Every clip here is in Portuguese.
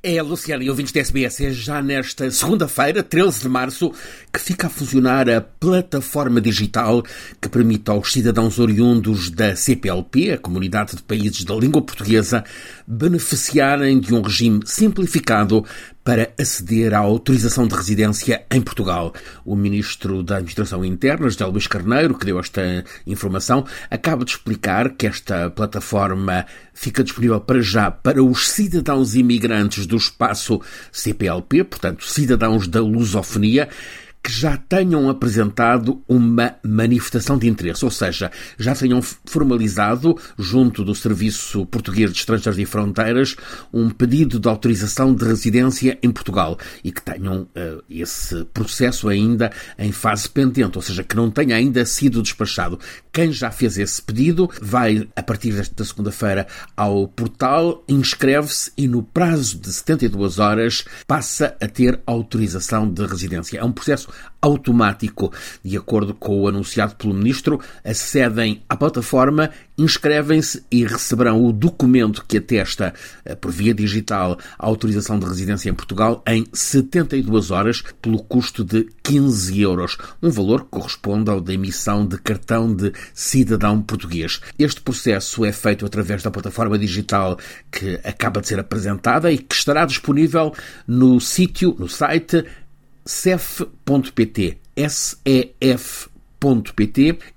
É, Luciano e ouvintes da SBS, é já nesta segunda-feira, 13 de março, que fica a funcionar a plataforma digital que permite aos cidadãos oriundos da CPLP, a Comunidade de Países da Língua Portuguesa, beneficiarem de um regime simplificado para aceder à autorização de residência em Portugal. O Ministro da Administração Interna, José Luís Carneiro, que deu esta informação, acaba de explicar que esta plataforma fica disponível para já para os cidadãos imigrantes do espaço CPLP, portanto, cidadãos da lusofonia, que já tenham apresentado uma manifestação de interesse, ou seja, já tenham formalizado, junto do Serviço Português de Estrangeiros e Fronteiras, um pedido de autorização de residência em Portugal e que tenham uh, esse processo ainda em fase pendente, ou seja, que não tenha ainda sido despachado. Quem já fez esse pedido vai, a partir desta segunda-feira, ao portal, inscreve-se e, no prazo de 72 horas, passa a ter autorização de residência. É um processo automático. De acordo com o anunciado pelo Ministro, acedem à plataforma, inscrevem-se e receberão o documento que atesta, eh, por via digital, a autorização de residência em Portugal em 72 horas, pelo custo de 15 euros, um valor que corresponde ao da emissão de cartão de cidadão português. Este processo é feito através da plataforma digital que acaba de ser apresentada e que estará disponível no sítio, no site cef.pt, sef.pt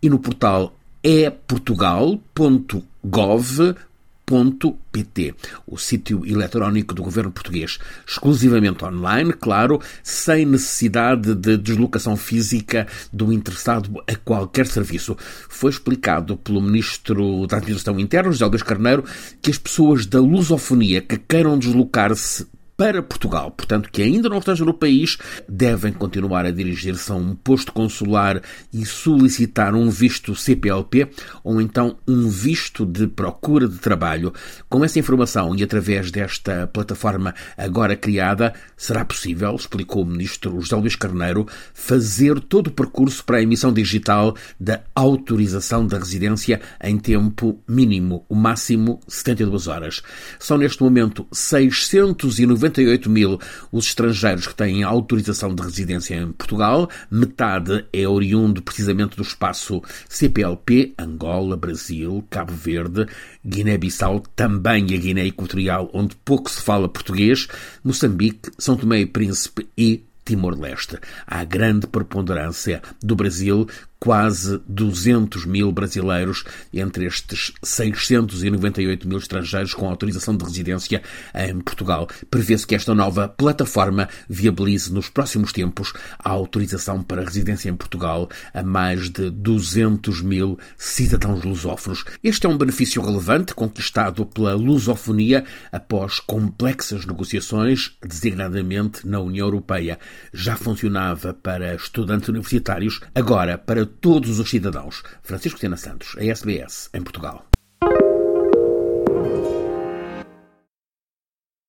e no portal eportugal.gov.pt, o sítio eletrónico do governo português, exclusivamente online, claro, sem necessidade de deslocação física do interessado a qualquer serviço. Foi explicado pelo Ministro da Administração Interna, José Luís Carneiro, que as pessoas da lusofonia que queiram deslocar-se para Portugal, portanto, que ainda não estejam no país, devem continuar a dirigir-se a um posto consular e solicitar um visto CPLP ou então um visto de procura de trabalho. Com essa informação e através desta plataforma agora criada, será possível, explicou o ministro José Luís Carneiro, fazer todo o percurso para a emissão digital da autorização da residência em tempo mínimo, o máximo 72 horas. São neste momento 690 58 mil os estrangeiros que têm autorização de residência em Portugal, metade é oriundo precisamente do espaço CPLP, Angola, Brasil, Cabo Verde, Guiné-Bissau, também a Guiné Equatorial, onde pouco se fala português, Moçambique, São Tomé e Príncipe e Timor-Leste. Há grande preponderância do Brasil, quase 200 mil brasileiros entre estes 698 mil estrangeiros com autorização de residência em Portugal. Prevê-se que esta nova plataforma viabilize nos próximos tempos a autorização para residência em Portugal a mais de 200 mil cidadãos lusófonos. Este é um benefício relevante conquistado pela lusofonia após complexas negociações, designadamente na União Europeia. Já funcionava para estudantes universitários, agora para todos os cidadãos. Francisco Sena Santos, a SBS, em Portugal.